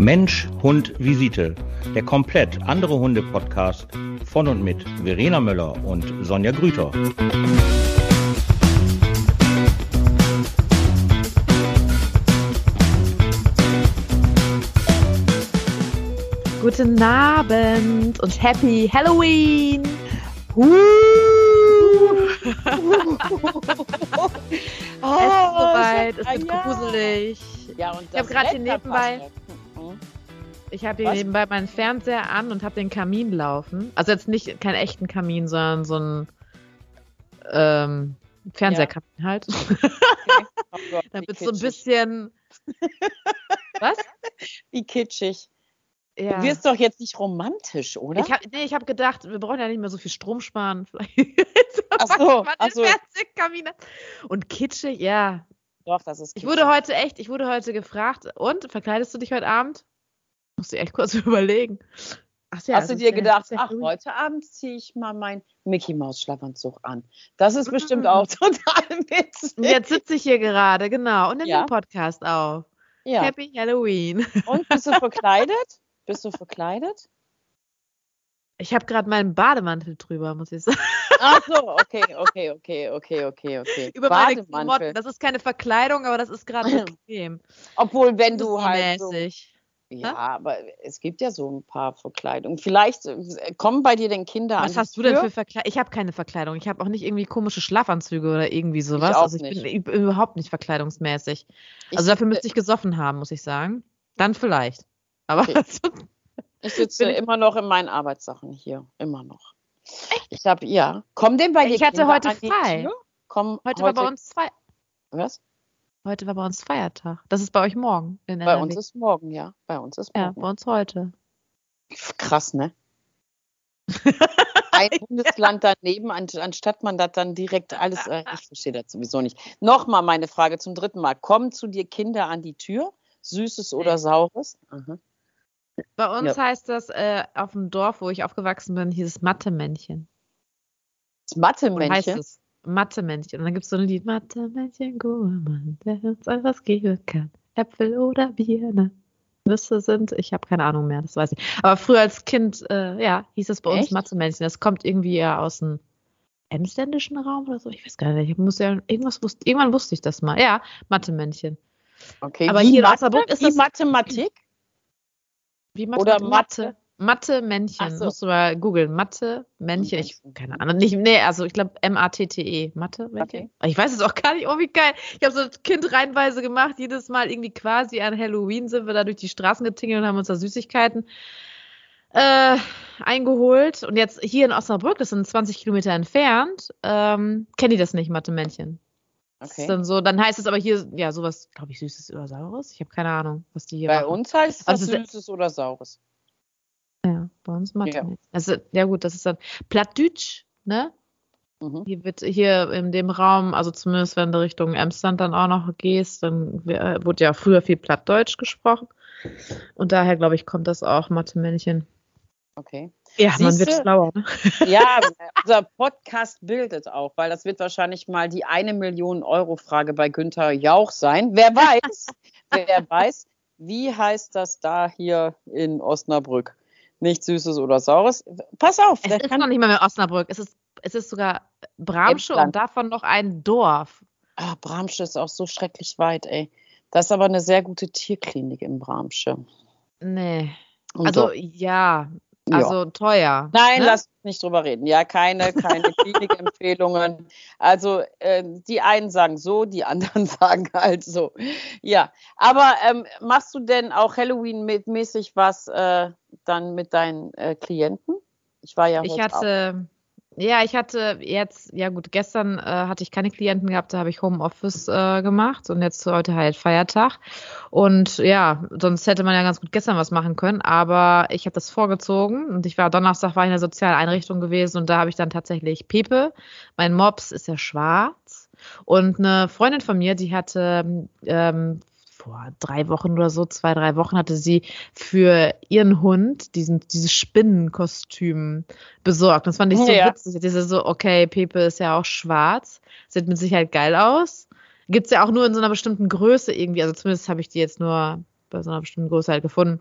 Mensch, Hund, Visite. Der komplett andere Hunde-Podcast von und mit Verena Möller und Sonja Grüter. Guten Abend und Happy Halloween! Uh. oh, es ist soweit, es wird gruselig. Ja, und ich habe gerade hier nebenbei. Ich habe hier nebenbei meinen Fernseher an und habe den Kamin laufen. Also jetzt nicht keinen echten Kamin, sondern so ein ähm, Fernseherkamin ja. halt. Okay. Oh Gott, Damit so ein bisschen. Was? Wie kitschig. Ja. Du wirst doch jetzt nicht romantisch, oder? Ich habe nee, hab gedacht, wir brauchen ja nicht mehr so viel Strom sparen. ach so, ach so. Und kitschig, ja. Doch, das ist kitschig. Ich wurde heute echt, ich wurde heute gefragt, und verkleidest du dich heute Abend? Musst du echt kurz überlegen. Ach, ja, Hast du dir gedacht, ach, heute Abend ziehe ich mal meinen Mickey Maus Schlafanzug an. Das ist bestimmt auch total witzig. Jetzt sitze ich hier gerade, genau, und nehme ja. den Podcast auf. Ja. Happy Halloween. Und bist du verkleidet? Bist du verkleidet? Ich habe gerade meinen Bademantel drüber, muss ich sagen. Ach so, okay, okay, okay, okay, okay, okay. Über meine Klamotten. Das ist keine Verkleidung, aber das ist gerade bequem. Obwohl, wenn du halt so, ja, aber es gibt ja so ein paar Verkleidungen. Vielleicht äh, kommen bei dir denn Kinder Was an. Was hast du denn für Verkleidung? Ich habe keine Verkleidung. Ich habe auch nicht irgendwie komische Schlafanzüge oder irgendwie sowas. Ich also ich nicht. bin überhaupt nicht verkleidungsmäßig. Ich also dafür müsste ich gesoffen haben, muss ich sagen. Dann vielleicht. Aber okay. ich sitze immer noch in meinen Arbeitssachen hier. Immer noch. Echt? Ich habe, ja. Kommen denn bei dir Ich hatte heute frei. Komm, heute, heute war bei uns frei. Was? Heute war bei uns Feiertag. Das ist bei euch morgen. bei uns ist morgen, ja. Bei uns ist morgen. Ja, bei uns heute. Krass, ne? Ein Bundesland daneben, anstatt man das dann direkt alles. Äh, ich verstehe das sowieso nicht. Nochmal meine Frage zum dritten Mal. Kommen zu dir Kinder an die Tür? Süßes oder Saures? Aha. Bei uns ja. heißt das äh, auf dem Dorf, wo ich aufgewachsen bin, hieß es Mathe-Männchen. Das Mathe-Männchen? Mathe-Männchen. Und dann gibt es so ein Lied, Mathe-Männchen, Mann, der uns etwas geben kann. Äpfel oder Birne. Nüsse sind, ich habe keine Ahnung mehr, das weiß ich. Aber früher als Kind, äh, ja, hieß es bei uns Mathe-Männchen. Das kommt irgendwie ja aus dem emsländischen Raum oder so. Ich weiß gar nicht. Ich muss ja, irgendwas wusste, irgendwann wusste ich das mal. Ja, Mathe-Männchen. Okay, aber hier in Wasserburg ist das Mathematik? Wie Mathe oder Mathe? Mathe-Männchen. So. Musst du mal googeln. Mathe-Männchen. Ich, keine Ahnung. Nicht, nee, also ich glaube M-A-T-T-E. Mathe-Männchen. Okay. Ich weiß es auch gar nicht. Oh, wie geil. Ich habe so ein Kind reinweise gemacht. Jedes Mal irgendwie quasi an Halloween sind wir da durch die Straßen getingelt und haben uns da Süßigkeiten äh, eingeholt. Und jetzt hier in Osnabrück, das sind 20 Kilometer entfernt, ähm, kennen die das nicht, Mathe-Männchen. Okay. Dann so, dann heißt es aber hier, ja, sowas, glaube ich, Süßes oder Saures. Ich habe keine Ahnung, was die hier Bei machen. uns heißt es also, Süßes oder Saures. Ja, bei uns Mathe. Ja. Also, ja gut, das ist dann Plattdeutsch, ne? Mhm. Hier wird hier in dem Raum, also zumindest wenn du Richtung Emsland dann auch noch gehst, dann wurde ja früher viel Plattdeutsch gesprochen. Und daher, glaube ich, kommt das auch Mathe-Männchen. Okay. Ja, Siehste? man wird schlauer. Ne? Ja, unser Podcast bildet auch, weil das wird wahrscheinlich mal die eine Million Euro Frage bei Günther Jauch sein. Wer weiß, wer weiß, wie heißt das da hier in Osnabrück? Nicht Süßes oder Saures. Pass auf. Es ist noch nicht mal mehr Osnabrück. Es ist, es ist sogar Bramsche und davon noch ein Dorf. Ah, Bramsche ist auch so schrecklich weit, ey. Das ist aber eine sehr gute Tierklinik in Bramsche. Nee. Und also so. ja, also ja. teuer. Nein, ne? lass nicht drüber reden. Ja, keine, keine Klinikempfehlungen. Also äh, die einen sagen so, die anderen sagen halt so. Ja, aber ähm, machst du denn auch Halloween-mäßig was äh, dann mit deinen äh, Klienten? Ich war ja. Ich hatte. Auch. Ja, ich hatte jetzt, ja gut, gestern äh, hatte ich keine Klienten gehabt, da habe ich Homeoffice äh, gemacht und jetzt heute halt Feiertag. Und ja, sonst hätte man ja ganz gut gestern was machen können, aber ich habe das vorgezogen und ich war Donnerstag war ich in der Sozialeinrichtung gewesen und da habe ich dann tatsächlich Pepe. Mein Mops ist ja schwarz. Und eine Freundin von mir, die hatte ähm, vor drei Wochen oder so, zwei, drei Wochen hatte sie für ihren Hund diesen, dieses Spinnenkostüm besorgt. Das fand ich so ja. witzig. Diese so, okay, Pepe ist ja auch schwarz, sieht mit Sicherheit geil aus. Gibt es ja auch nur in so einer bestimmten Größe irgendwie. Also zumindest habe ich die jetzt nur bei so einer bestimmten Größe halt gefunden.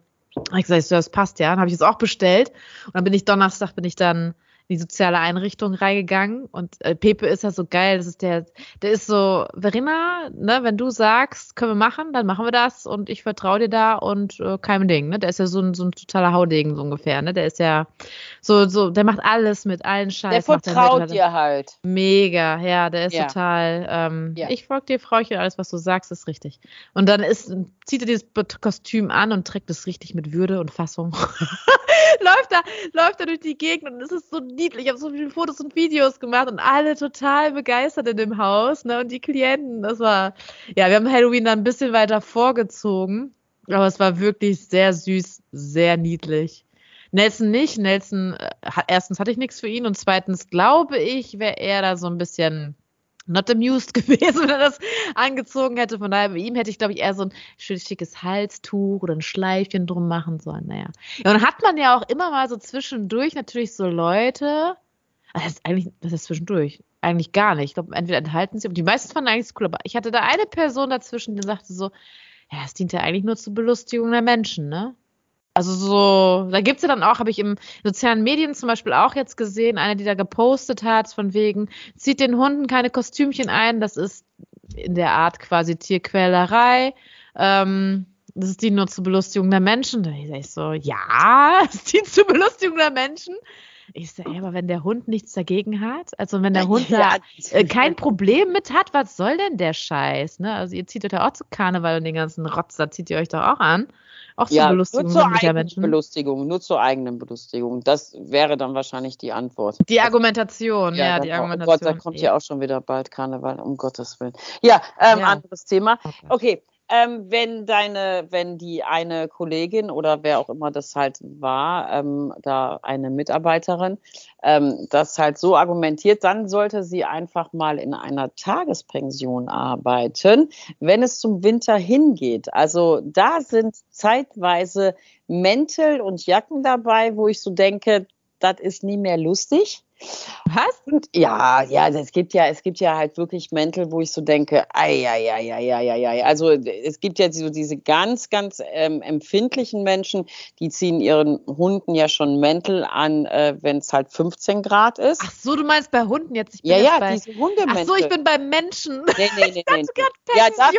ich gesagt, das passt ja. Dann habe ich es auch bestellt. Und dann bin ich Donnerstag, bin ich dann die soziale Einrichtung reingegangen und äh, Pepe ist ja so geil, das ist der, der ist so, Verena, ne, wenn du sagst, können wir machen, dann machen wir das und ich vertraue dir da und äh, kein Ding, ne, der ist ja so ein, so ein totaler Haudegen so ungefähr, ne, der ist ja so, so, der macht alles mit allen Scheiß. Der vertraut dir halt. Mega, ja, der ist ja. total, ähm, ja. ich folge dir, Frauchen, alles, was du sagst, ist richtig. Und dann ist, zieht er dieses Kostüm an und trägt es richtig mit Würde und Fassung. läuft da, läuft da durch die Gegend und es ist so niedlich. Ich habe so viele Fotos und Videos gemacht und alle total begeistert in dem Haus, ne? Und die Klienten, das war, ja, wir haben Halloween dann ein bisschen weiter vorgezogen, aber es war wirklich sehr süß, sehr niedlich. Nelson nicht. Nelson, äh, erstens hatte ich nichts für ihn und zweitens glaube ich, wäre er da so ein bisschen not amused gewesen, wenn er das angezogen hätte. Von daher, bei ihm hätte ich, glaube ich, eher so ein schönes, schickes Halstuch oder ein Schleifchen drum machen sollen. Naja. Ja, und hat man ja auch immer mal so zwischendurch natürlich so Leute, das ist eigentlich, das ist zwischendurch, eigentlich gar nicht. Ich glaube, entweder enthalten sie, aber die meisten fanden eigentlich cool. Aber ich hatte da eine Person dazwischen, die sagte so, ja, es dient ja eigentlich nur zur Belustigung der Menschen, ne? Also so, da gibt's ja dann auch, habe ich im sozialen Medien zum Beispiel auch jetzt gesehen, eine, die da gepostet hat, von wegen, zieht den Hunden keine Kostümchen ein, das ist in der Art quasi Tierquälerei. Ähm, das ist die nur zur Belustigung der Menschen. Da sag ich so, ja, es dient zur Belustigung der Menschen. Ich sage, aber wenn der Hund nichts dagegen hat, also wenn der Hund ja, da äh, kein Problem mit hat, was soll denn der Scheiß? Ne? Also ihr zieht euch ja auch zu Karneval und den ganzen Rotz, da zieht ihr euch doch auch an. Auch zur ja, Belustigung nur zur eigenen Menschen. Belustigung, nur zur eigenen Belustigung. Das wäre dann wahrscheinlich die Antwort. Die Argumentation, ja, ja die Argumentation. Oh Gott, da kommt ja auch schon wieder bald Karneval, um Gottes Willen. Ja, ähm, ja. anderes Thema. Okay, ähm, wenn deine, wenn die eine Kollegin oder wer auch immer das halt war, ähm, da eine Mitarbeiterin, ähm, das halt so argumentiert, dann sollte sie einfach mal in einer Tagespension arbeiten, wenn es zum Winter hingeht. Also da sind zeitweise Mäntel und Jacken dabei, wo ich so denke, das ist nie mehr lustig. Was? Und ja, ja, es gibt ja, es gibt ja halt wirklich Mäntel, wo ich so denke, ei, ei, ei, ei, ei, ei. Also es gibt ja so diese ganz, ganz ähm, empfindlichen Menschen, die ziehen ihren Hunden ja schon Mäntel an, äh, wenn es halt 15 Grad ist. Ach so, du meinst bei Hunden jetzt? Ich bin ja, jetzt ja, bei... diese Hundemäntel. Ach so, ich bin bei Menschen. Nee, nee, nee, nee. ja, da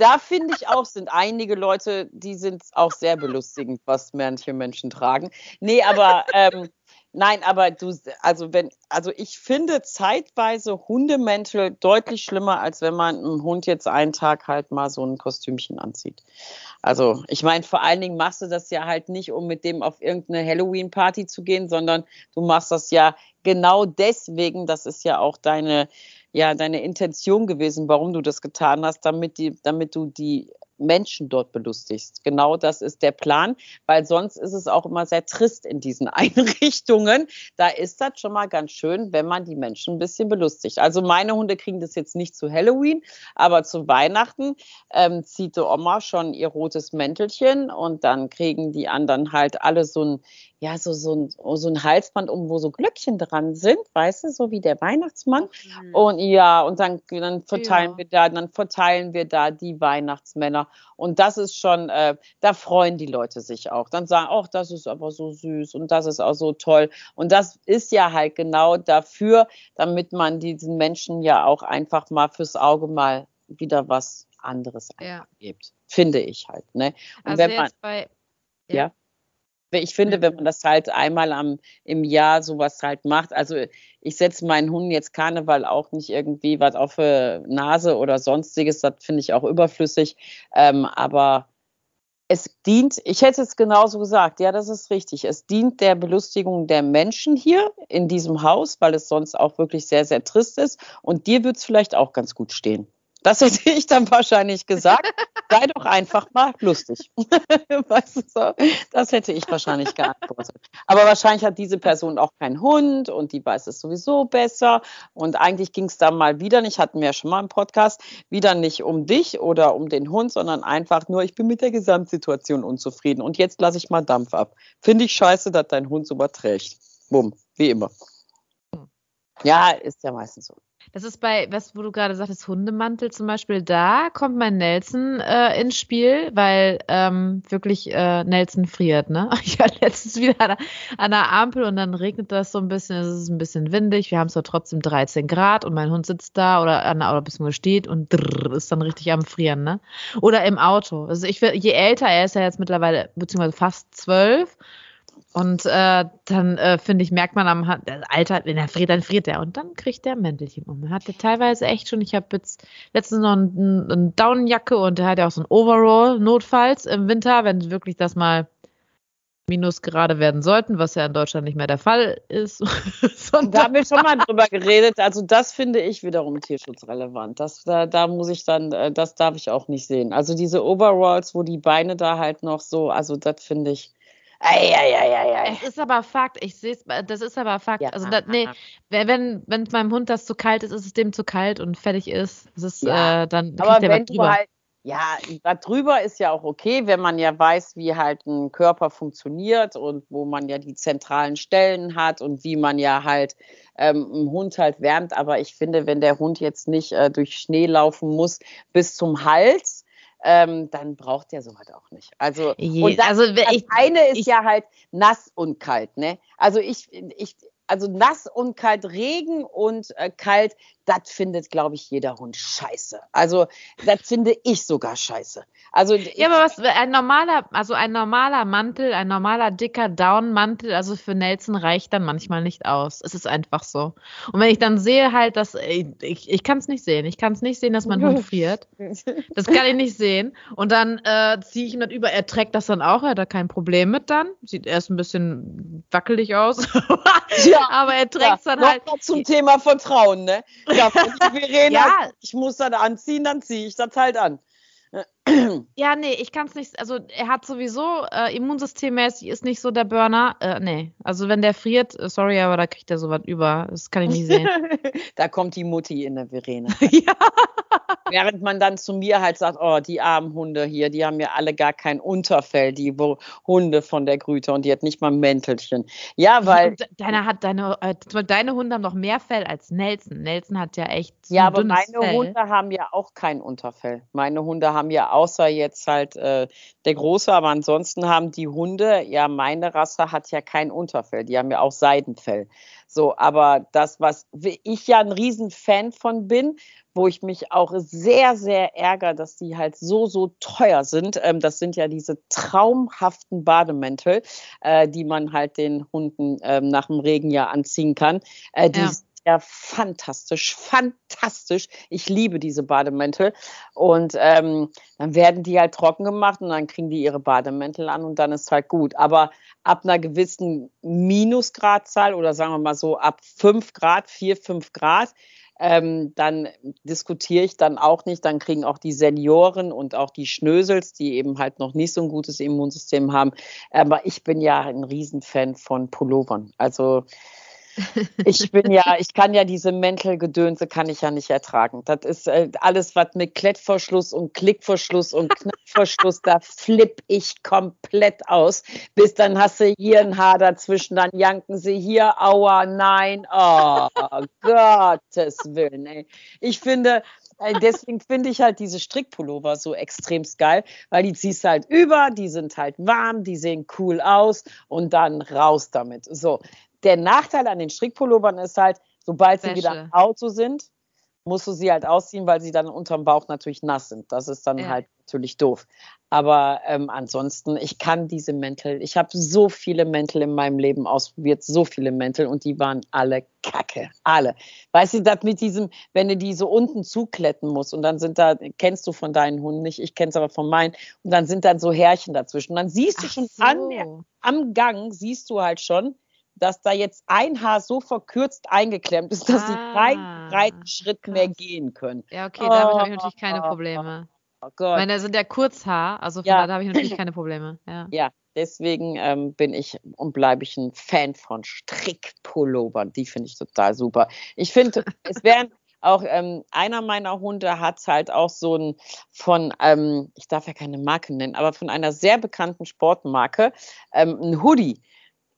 da finde ich auch, sind einige Leute, die sind auch sehr belustigend, was manche Menschen tragen. Nee, aber ähm, Nein, aber du, also wenn, also ich finde zeitweise Hundemäntel deutlich schlimmer, als wenn man einem Hund jetzt einen Tag halt mal so ein Kostümchen anzieht. Also ich meine, vor allen Dingen machst du das ja halt nicht, um mit dem auf irgendeine Halloween-Party zu gehen, sondern du machst das ja genau deswegen, das ist ja auch deine, ja, deine Intention gewesen, warum du das getan hast, damit die, damit du die Menschen dort belustigst. Genau das ist der Plan, weil sonst ist es auch immer sehr trist in diesen Einrichtungen. Da ist das schon mal ganz schön, wenn man die Menschen ein bisschen belustigt. Also meine Hunde kriegen das jetzt nicht zu Halloween, aber zu Weihnachten ähm, zieht die Oma schon ihr rotes Mäntelchen und dann kriegen die anderen halt alle so ein ja, so, so, ein, so ein Halsband um, wo so Glöckchen dran sind, weißt du, so wie der Weihnachtsmann. Mhm. Und ja, und dann, dann verteilen ja. wir da, dann verteilen wir da die Weihnachtsmänner. Und das ist schon, äh, da freuen die Leute sich auch. Dann sagen, ach, das ist aber so süß und das ist auch so toll. Und das ist ja halt genau dafür, damit man diesen Menschen ja auch einfach mal fürs Auge mal wieder was anderes ja. gibt. Finde ich halt. Ne? Und also wenn man, bei, ja. ja. Ich finde, wenn man das halt einmal am, im Jahr sowas halt macht, also ich setze meinen Hunden jetzt Karneval auch nicht irgendwie was auf die Nase oder sonstiges, das finde ich auch überflüssig, ähm, aber es dient, ich hätte es genauso gesagt, ja, das ist richtig. Es dient der Belustigung der Menschen hier in diesem Haus, weil es sonst auch wirklich sehr, sehr trist ist. Und dir wird es vielleicht auch ganz gut stehen. Das hätte ich dann wahrscheinlich gesagt. Sei doch einfach mal lustig. weißt du so? Das hätte ich wahrscheinlich geantwortet. Aber wahrscheinlich hat diese Person auch keinen Hund und die weiß es sowieso besser. Und eigentlich ging es da mal wieder nicht, hatten wir ja schon mal im Podcast, wieder nicht um dich oder um den Hund, sondern einfach nur, ich bin mit der Gesamtsituation unzufrieden und jetzt lasse ich mal Dampf ab. Finde ich scheiße, dass dein Hund so überträgt. Bumm, wie immer. Ja, ist ja meistens so. Das ist bei, was, wo du gerade sagtest, Hundemantel zum Beispiel, da kommt mein Nelson äh, ins Spiel, weil ähm, wirklich äh, Nelson friert, ne? Ich war letztens wieder an, an der Ampel und dann regnet das so ein bisschen, es ist ein bisschen windig, wir haben zwar trotzdem 13 Grad und mein Hund sitzt da oder an der bisschen steht und drrr, ist dann richtig am Frieren, ne? Oder im Auto. Also ich je älter, er ist ja jetzt mittlerweile, beziehungsweise fast zwölf, und äh, dann äh, finde ich, merkt man am äh, Alter, wenn er friert, dann friert er. Und dann kriegt der Mäntelchen um. Er hatte teilweise echt schon, ich habe jetzt letztens noch eine ein Daunenjacke und er hat ja auch so ein Overall notfalls im Winter, wenn wirklich das mal Minusgrade werden sollten, was ja in Deutschland nicht mehr der Fall ist. da haben wir schon mal drüber geredet. Also das finde ich wiederum tierschutzrelevant. Das, da, da muss ich dann, äh, das darf ich auch nicht sehen. Also diese Overalls, wo die Beine da halt noch so, also das finde ich Eieieiei. Es ist aber Fakt, ich sehe es, das ist aber Fakt. Ja. Also, da, nee, wenn, wenn meinem Hund das zu kalt ist, ist es dem zu kalt und fertig ist. Das ist ja. äh, dann aber wenn du halt, ja, darüber ist ja auch okay, wenn man ja weiß, wie halt ein Körper funktioniert und wo man ja die zentralen Stellen hat und wie man ja halt ähm, einen Hund halt wärmt. Aber ich finde, wenn der Hund jetzt nicht äh, durch Schnee laufen muss bis zum Hals, ähm, dann braucht der sowas auch nicht. Also, Je, das, also das ich, eine ist ich, ja halt nass und kalt, ne? Also ich, ich, also nass und kalt, Regen und äh, kalt, das findet, glaube ich, jeder Hund scheiße. Also das finde ich sogar scheiße. Also ja, aber was ein normaler, also ein normaler Mantel, ein normaler dicker Downmantel, also für Nelson reicht dann manchmal nicht aus. Es ist einfach so. Und wenn ich dann sehe halt, dass ich, ich, ich kann es nicht sehen, ich kann es nicht sehen, dass mein Hund friert. Das kann ich nicht sehen. Und dann äh, ziehe ich ihm das über. Er trägt das dann auch, er hat da kein Problem mit dann. Sieht erst ein bisschen wackelig aus. ja, aber er trägt es ja, dann halt. Noch zum Thema Vertrauen, ne? Ja, Verena, ja. ich muss das anziehen, dann ziehe ich das halt an. Ja, nee, ich kann es nicht. Also, er hat sowieso äh, immunsystemmäßig ist nicht so der Burner. Äh, nee, also, wenn der friert, äh, sorry, aber da kriegt er sowas über. Das kann ich nicht sehen. da kommt die Mutti in der Verena. ja. Während man dann zu mir halt sagt: Oh, die armen Hunde hier, die haben ja alle gar kein Unterfell, die Hunde von der Grüte und die hat nicht mal ein Mäntelchen. Ja, weil. Deine, hat deine, äh, deine Hunde haben noch mehr Fell als Nelson. Nelson hat ja echt. So ja, aber meine Fell. Hunde haben ja auch kein Unterfell. Meine Hunde haben ja außer jetzt halt äh, der Große, aber ansonsten haben die Hunde, ja, meine Rasse hat ja kein Unterfell, die haben ja auch Seidenfell. So, aber das, was ich ja ein Riesenfan von bin, wo ich mich auch sehr, sehr ärgere, dass die halt so, so teuer sind. Ähm, das sind ja diese traumhaften Bademäntel, äh, die man halt den Hunden ähm, nach dem Regen ja anziehen kann. Äh, die ja ja fantastisch, fantastisch. Ich liebe diese Bademäntel. Und ähm, dann werden die halt trocken gemacht und dann kriegen die ihre Bademäntel an und dann ist halt gut. Aber ab einer gewissen Minusgradzahl oder sagen wir mal so ab 5 Grad, 4, 5 Grad, ähm, dann diskutiere ich dann auch nicht. Dann kriegen auch die Senioren und auch die Schnösels, die eben halt noch nicht so ein gutes Immunsystem haben. Aber ich bin ja ein Riesenfan von Pullovern. Also ich bin ja, ich kann ja diese Mäntelgedönse kann ich ja nicht ertragen. Das ist äh, alles, was mit Klettverschluss und Klickverschluss und Knopfverschluss, da flipp ich komplett aus. Bis dann hast du hier ein Haar dazwischen, dann janken sie hier, aua, nein, oh, Gottes Willen, ey. Ich finde, äh, deswegen finde ich halt diese Strickpullover so extremst geil, weil die ziehst halt über, die sind halt warm, die sehen cool aus und dann raus damit. So, der Nachteil an den Strickpullovern ist halt, sobald Wäsche. sie wieder im Auto sind, musst du sie halt ausziehen, weil sie dann unterm Bauch natürlich nass sind. Das ist dann ja. halt natürlich doof. Aber ähm, ansonsten, ich kann diese Mäntel, ich habe so viele Mäntel in meinem Leben ausprobiert, so viele Mäntel und die waren alle kacke. Alle. Weißt du, das mit diesem, wenn du die so unten zukletten musst und dann sind da, kennst du von deinen Hunden nicht, ich kenne es aber von meinen, und dann sind dann so Härchen dazwischen. Und dann siehst du Ach schon so. an, am Gang, siehst du halt schon, dass da jetzt ein Haar so verkürzt eingeklemmt ist, dass ah, sie keinen breiten Schritt krass. mehr gehen können. Ja, okay, damit oh, habe ich natürlich keine Probleme. Oh Gott. Meine sind ja Kurzhaar, also ja. da habe ich natürlich keine Probleme. Ja, ja deswegen ähm, bin ich und bleibe ich ein Fan von Strickpullovern. Die finde ich total super. Ich finde, es wären auch ähm, einer meiner Hunde hat halt auch so ein von, ähm, ich darf ja keine Marke nennen, aber von einer sehr bekannten Sportmarke, ähm, ein Hoodie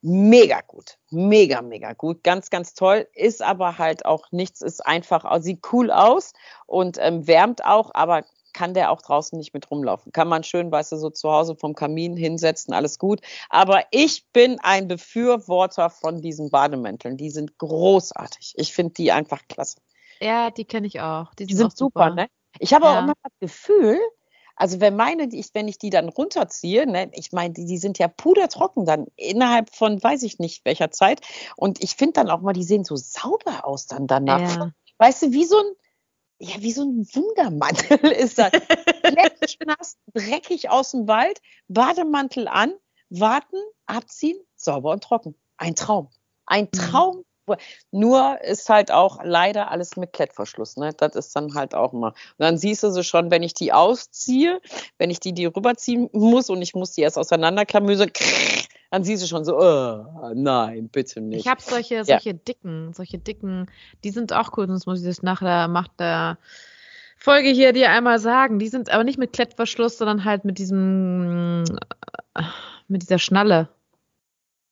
mega gut. Mega, mega gut. Ganz, ganz toll. Ist aber halt auch nichts, ist einfach, sieht cool aus und ähm, wärmt auch, aber kann der auch draußen nicht mit rumlaufen. Kann man schön, weißt du, so zu Hause vom Kamin hinsetzen, alles gut. Aber ich bin ein Befürworter von diesen Bademänteln. Die sind großartig. Ich finde die einfach klasse. Ja, die kenne ich auch. Die, die sind super. super, ne? Ich habe ja. auch immer das Gefühl, also wenn meine, ich, wenn ich die dann runterziehe, ne, ich meine, die, die sind ja pudertrocken dann innerhalb von weiß ich nicht welcher Zeit. Und ich finde dann auch mal, die sehen so sauber aus dann danach. Ja. Weißt du, wie so ein, ja, wie so ein Wundermantel ist das. nass, dreckig aus dem Wald, Bademantel an, warten, abziehen, sauber und trocken. Ein Traum. Ein mhm. Traum. Nur ist halt auch leider alles mit Klettverschluss. Ne? Das ist dann halt auch immer. Und dann siehst du sie schon, wenn ich die ausziehe, wenn ich die, die rüberziehen muss und ich muss die erst auseinanderklamüse, dann siehst du schon so, oh, nein, bitte nicht. Ich habe solche, solche ja. dicken, solche dicken, die sind auch cool, sonst muss ich das nachher macht der Folge hier dir einmal sagen. Die sind aber nicht mit Klettverschluss, sondern halt mit diesem, mit dieser Schnalle.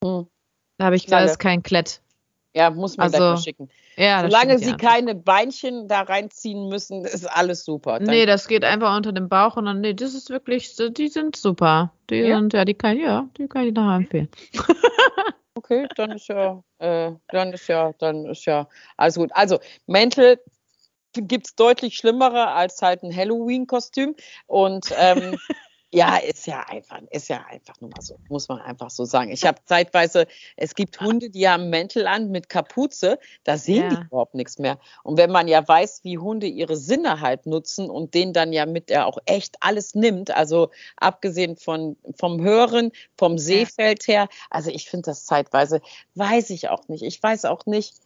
Hm. Da habe ich ist kein Klett. Ja, muss man also, gleich mal schicken. Ja, Solange sie keine Beinchen da reinziehen müssen, ist alles super. Dann nee, das geht einfach unter dem Bauch und dann, nee, das ist wirklich, die sind super. Die ja? sind, ja, die kann, ja, die kann ich nachher empfehlen. okay, dann ist ja, äh, dann ist ja, dann ist ja alles gut. Also, Mäntel gibt es deutlich schlimmere als halt ein Halloween-Kostüm und ähm, Ja, ist ja einfach, ist ja einfach nur mal so, muss man einfach so sagen. Ich habe zeitweise, es gibt Hunde, die haben Mäntel an mit Kapuze, da sehen ja. die überhaupt nichts mehr. Und wenn man ja weiß, wie Hunde ihre Sinne halt nutzen und denen dann ja mit der auch echt alles nimmt, also abgesehen von, vom Hören, vom Sehfeld her, also ich finde das zeitweise, weiß ich auch nicht. Ich weiß auch nicht,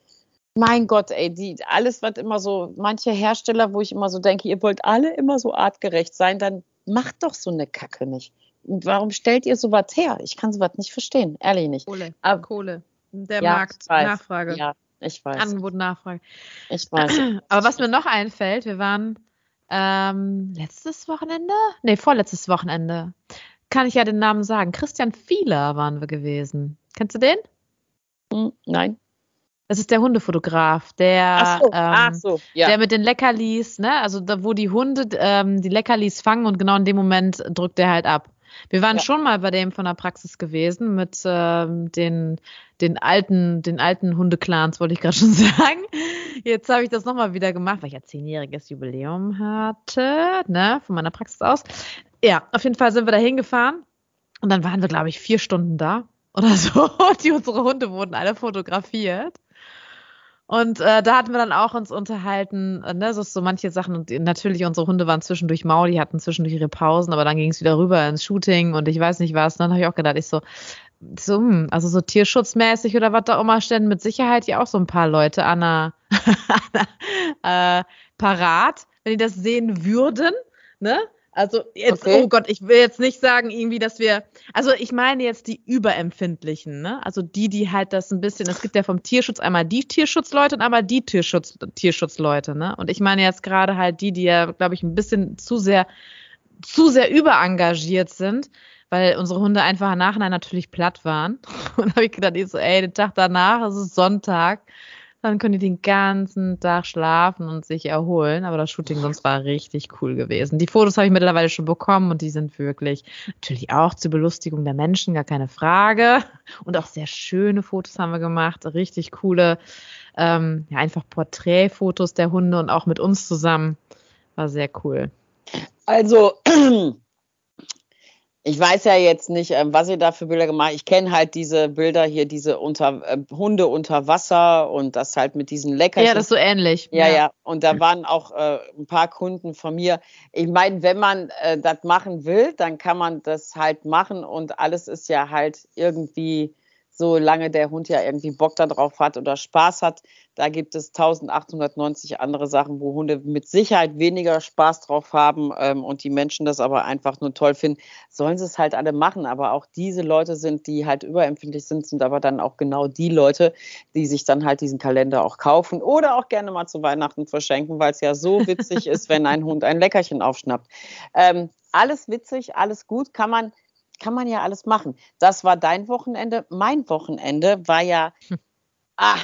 mein Gott, ey, die, alles, was immer so, manche Hersteller, wo ich immer so denke, ihr wollt alle immer so artgerecht sein, dann macht doch so eine Kacke nicht. Warum stellt ihr sowas her? Ich kann sowas nicht verstehen, ehrlich nicht. Kohle. Aber, Kohle. Der ja, Markt, Nachfrage. Ja, ich weiß. Angebot, Nachfrage. Ich weiß. Aber was mir noch einfällt, wir waren ähm, letztes Wochenende? Nee, vorletztes Wochenende. Kann ich ja den Namen sagen. Christian Fieler waren wir gewesen. Kennst du den? Hm, nein. Das ist der Hundefotograf, der, so, ähm, so, ja. der mit den Leckerlis, ne, also da, wo die Hunde ähm, die Leckerlis fangen und genau in dem Moment drückt er halt ab. Wir waren ja. schon mal bei dem von der Praxis gewesen mit ähm, den, den alten, den alten Hundeclans, wollte ich gerade schon sagen. Jetzt habe ich das nochmal wieder gemacht, weil ich ja zehnjähriges Jubiläum hatte, ne, von meiner Praxis aus. Ja, auf jeden Fall sind wir da hingefahren und dann waren wir, glaube ich, vier Stunden da oder so. Die unsere Hunde wurden alle fotografiert. Und äh, da hatten wir dann auch uns unterhalten, äh, ne, so, so manche Sachen. Und natürlich, unsere Hunde waren zwischendurch mau, die hatten zwischendurch ihre Pausen, aber dann ging es wieder rüber ins Shooting und ich weiß nicht was. Und dann habe ich auch gedacht, ich so, so, hm, also so tierschutzmäßig oder was da immer stellen, mit Sicherheit ja auch so ein paar Leute an der, äh, parat, wenn die das sehen würden, ne? Also jetzt, okay. oh Gott, ich will jetzt nicht sagen irgendwie, dass wir, also ich meine jetzt die Überempfindlichen, ne? Also die, die halt das ein bisschen, es gibt ja vom Tierschutz einmal die Tierschutzleute und einmal die Tierschutz, Tierschutzleute, ne? Und ich meine jetzt gerade halt die, die ja, glaube ich, ein bisschen zu sehr, zu sehr überengagiert sind, weil unsere Hunde einfach im Nachhinein natürlich platt waren. Und da habe ich gedacht, ich so, ey, den Tag danach, es ist Sonntag dann können die den ganzen Tag schlafen und sich erholen. Aber das Shooting sonst war richtig cool gewesen. Die Fotos habe ich mittlerweile schon bekommen und die sind wirklich natürlich auch zur Belustigung der Menschen, gar keine Frage. Und auch sehr schöne Fotos haben wir gemacht. Richtig coole, ähm, ja, einfach Porträtfotos der Hunde und auch mit uns zusammen. War sehr cool. Also ich weiß ja jetzt nicht, ähm, was ihr da für Bilder gemacht habt. Ich kenne halt diese Bilder hier, diese unter, äh, Hunde unter Wasser und das halt mit diesen Leckerchen. Ja, das ist so ähnlich. Ja, ja. ja. Und da waren auch äh, ein paar Kunden von mir. Ich meine, wenn man äh, das machen will, dann kann man das halt machen und alles ist ja halt irgendwie solange der Hund ja irgendwie Bock darauf hat oder Spaß hat. Da gibt es 1890 andere Sachen, wo Hunde mit Sicherheit weniger Spaß drauf haben ähm, und die Menschen das aber einfach nur toll finden. Sollen sie es halt alle machen. Aber auch diese Leute sind, die halt überempfindlich sind, sind aber dann auch genau die Leute, die sich dann halt diesen Kalender auch kaufen oder auch gerne mal zu Weihnachten verschenken, weil es ja so witzig ist, wenn ein Hund ein Leckerchen aufschnappt. Ähm, alles witzig, alles gut, kann man kann man ja alles machen. Das war dein Wochenende. Mein Wochenende war ja, hm. ah,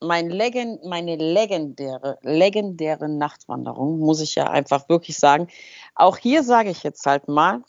mein Legend, meine legendäre, legendäre Nachtwanderung, muss ich ja einfach wirklich sagen. Auch hier sage ich jetzt halt mal,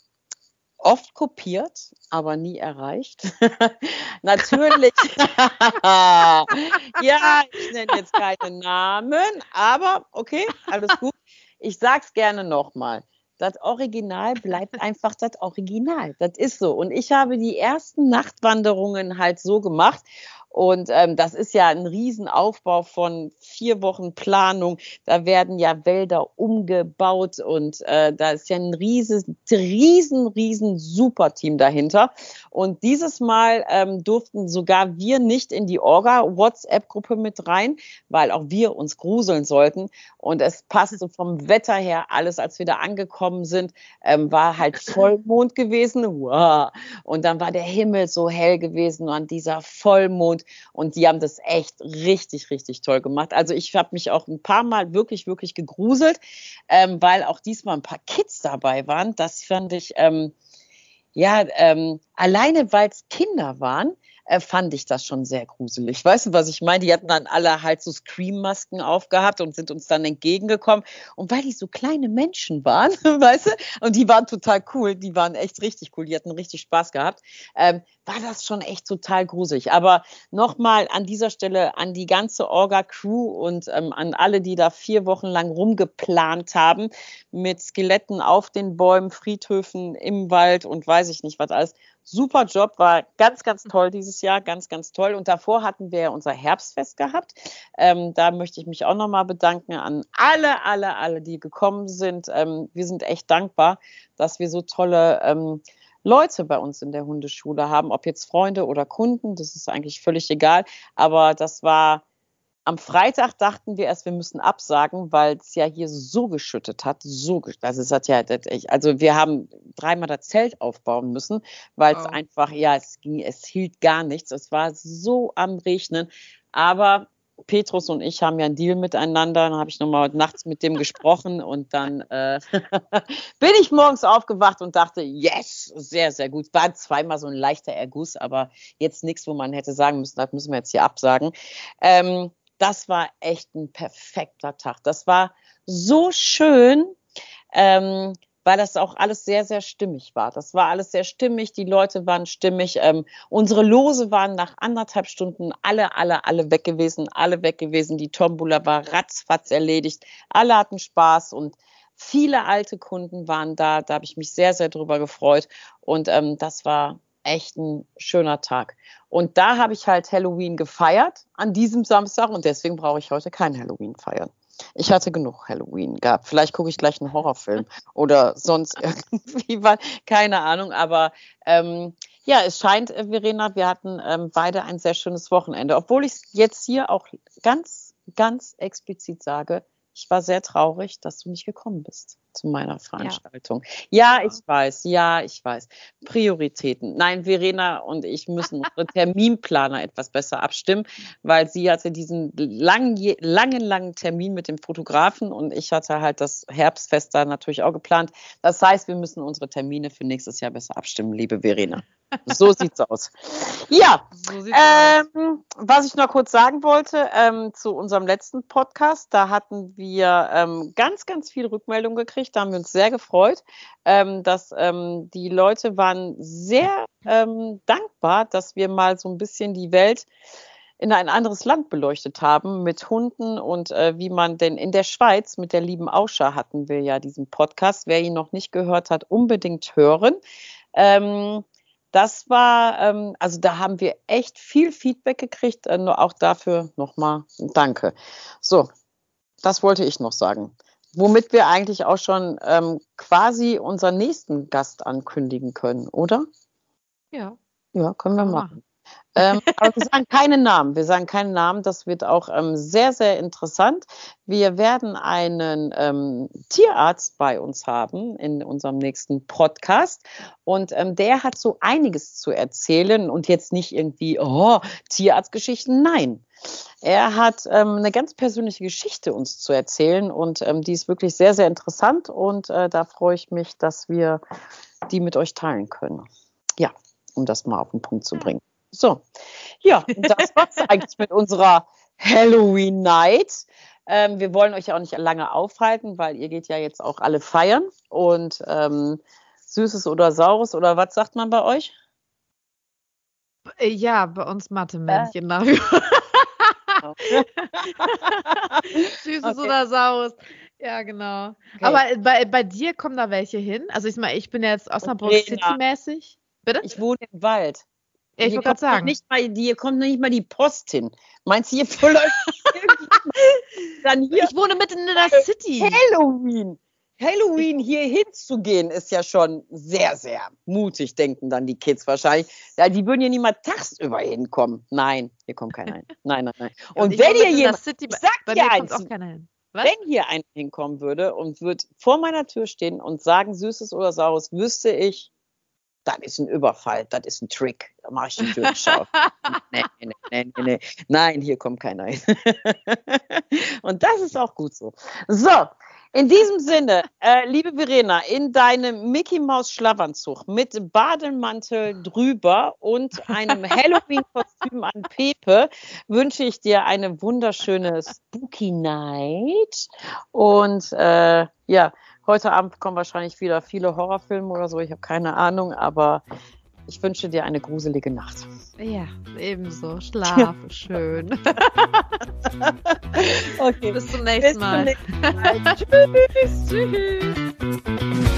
oft kopiert, aber nie erreicht. Natürlich. ja, ich nenne jetzt keine Namen, aber okay, alles gut. Ich sag's gerne nochmal. Das Original bleibt einfach das Original. Das ist so. Und ich habe die ersten Nachtwanderungen halt so gemacht. Und ähm, das ist ja ein Riesenaufbau von vier Wochen Planung. Da werden ja Wälder umgebaut und äh, da ist ja ein riesen, riesen, riesen Superteam dahinter. Und dieses Mal ähm, durften sogar wir nicht in die Orga-WhatsApp-Gruppe mit rein, weil auch wir uns gruseln sollten. Und es passte vom Wetter her alles, als wir da angekommen sind, ähm, war halt Vollmond gewesen. Wow. Und dann war der Himmel so hell gewesen und dieser Vollmond und, und die haben das echt richtig, richtig toll gemacht. Also ich habe mich auch ein paar Mal wirklich, wirklich gegruselt, ähm, weil auch diesmal ein paar Kids dabei waren. Das fand ich, ähm, ja, ähm, alleine weil es Kinder waren, äh, fand ich das schon sehr gruselig. Weißt du, was ich meine? Die hatten dann alle halt so Scream-Masken aufgehabt und sind uns dann entgegengekommen. Und weil die so kleine Menschen waren, weißt du, und die waren total cool, die waren echt richtig cool, die hatten richtig Spaß gehabt, ähm, war das schon echt total gruselig. Aber nochmal an dieser Stelle an die ganze Orga-Crew und ähm, an alle, die da vier Wochen lang rumgeplant haben mit Skeletten auf den Bäumen, Friedhöfen im Wald und weiß ich nicht was alles super Job, war ganz, ganz toll dieses Jahr, ganz, ganz toll. Und davor hatten wir unser Herbstfest gehabt. Ähm, da möchte ich mich auch nochmal bedanken an alle, alle, alle, die gekommen sind. Ähm, wir sind echt dankbar, dass wir so tolle ähm, Leute bei uns in der Hundeschule haben, ob jetzt Freunde oder Kunden, das ist eigentlich völlig egal. Aber das war am Freitag dachten wir erst, wir müssen absagen, weil es ja hier so geschüttet hat, so also es hat ja, also wir haben dreimal das Zelt aufbauen müssen, weil es oh. einfach, ja, es ging, es hielt gar nichts. Es war so am Regnen, aber Petrus und ich haben ja einen Deal miteinander. Dann habe ich nochmal nachts mit dem gesprochen und dann äh, bin ich morgens aufgewacht und dachte, yes, sehr, sehr gut. War zweimal so ein leichter Erguss, aber jetzt nichts, wo man hätte sagen müssen, das müssen wir jetzt hier absagen. Ähm, das war echt ein perfekter Tag. Das war so schön, ähm, weil das auch alles sehr, sehr stimmig war. Das war alles sehr stimmig, die Leute waren stimmig. Ähm, unsere Lose waren nach anderthalb Stunden alle, alle, alle weg gewesen, alle weg gewesen. Die Tombola war ratzfatz erledigt. Alle hatten Spaß und viele alte Kunden waren da. Da habe ich mich sehr, sehr drüber gefreut. Und ähm, das war echt ein schöner Tag. Und da habe ich halt Halloween gefeiert an diesem Samstag und deswegen brauche ich heute kein Halloween feiern. Ich hatte genug Halloween gehabt. Vielleicht gucke ich gleich einen Horrorfilm oder sonst irgendwie, weil, keine Ahnung. Aber ähm, ja, es scheint, äh, Verena, wir hatten ähm, beide ein sehr schönes Wochenende. Obwohl ich jetzt hier auch ganz, ganz explizit sage, ich war sehr traurig, dass du nicht gekommen bist zu meiner Veranstaltung. Ja. ja, ich weiß, ja, ich weiß. Prioritäten. Nein, Verena und ich müssen unsere Terminplaner etwas besser abstimmen, weil sie hatte diesen langen, langen, langen Termin mit dem Fotografen und ich hatte halt das Herbstfest da natürlich auch geplant. Das heißt, wir müssen unsere Termine für nächstes Jahr besser abstimmen, liebe Verena. So sieht's aus. Ja, so ähm, was ich noch kurz sagen wollte ähm, zu unserem letzten Podcast, da hatten wir ähm, ganz, ganz viel Rückmeldung gekriegt. Da haben wir uns sehr gefreut, ähm, dass ähm, die Leute waren sehr ähm, dankbar, dass wir mal so ein bisschen die Welt in ein anderes Land beleuchtet haben mit Hunden und äh, wie man denn in der Schweiz mit der lieben Auscha hatten wir ja diesen Podcast. Wer ihn noch nicht gehört hat, unbedingt hören. Ähm, das war, ähm, also da haben wir echt viel Feedback gekriegt. Äh, nur auch dafür nochmal Danke. So, das wollte ich noch sagen. Womit wir eigentlich auch schon ähm, quasi unseren nächsten Gast ankündigen können, oder? Ja. Ja, können wir machen ähm, aber wir sagen keinen Namen. Wir sagen keinen Namen. Das wird auch ähm, sehr, sehr interessant. Wir werden einen ähm, Tierarzt bei uns haben in unserem nächsten Podcast. Und ähm, der hat so einiges zu erzählen und jetzt nicht irgendwie, oh, Tierarztgeschichten. Nein. Er hat ähm, eine ganz persönliche Geschichte uns zu erzählen und ähm, die ist wirklich sehr, sehr interessant und äh, da freue ich mich, dass wir die mit euch teilen können. Ja, um das mal auf den Punkt zu bringen. So, ja, das war's eigentlich mit unserer Halloween Night. Ähm, wir wollen euch ja auch nicht lange aufhalten, weil ihr geht ja jetzt auch alle feiern. Und ähm, Süßes oder Saures oder was sagt man bei euch? Äh, ja, bei uns Mathe-Männchen. Äh. Süßes okay. oder Saures. Ja, genau. Okay. Aber bei, bei dir kommen da welche hin? Also ich meine, ich bin jetzt Osnabrück City-mäßig. Bitte? Ich wohne im Wald. Ja, ich wollte gerade sagen. Nicht mal, hier kommt nicht mal die Post hin. Meinst du, hier verläuft dann hier? Ich wohne mitten in der City. Halloween. Halloween hier hinzugehen, ist ja schon sehr, sehr mutig, denken dann die Kids wahrscheinlich. Ja, die würden hier niemals tagsüber hinkommen. Nein, hier kommt keiner hin. Nein, nein, nein. Und, und wenn hier jemand, City, ich sag bei dir eins, wenn hier einer hinkommen würde und würde vor meiner Tür stehen und sagen Süßes oder Saures, wüsste ich, das ist ein Überfall, das ist ein Trick. Da mache ich die Tür nicht auf. nee, nee, nee, nee, nee. Nein, hier kommt keiner hin. Und das ist auch gut so. So, in diesem Sinne, äh, liebe Verena, in deinem Mickey Maus Schlafanzug mit Bademantel drüber und einem Halloween-Kostüm an Pepe wünsche ich dir eine wunderschöne Spooky Night. Und äh, ja, Heute Abend kommen wahrscheinlich wieder viele Horrorfilme oder so. Ich habe keine Ahnung, aber ich wünsche dir eine gruselige Nacht. Ja, ebenso. Schlaf schön. okay. Bis zum nächsten Mal. Bis zum nächsten Mal. Tschüss. Tschüss.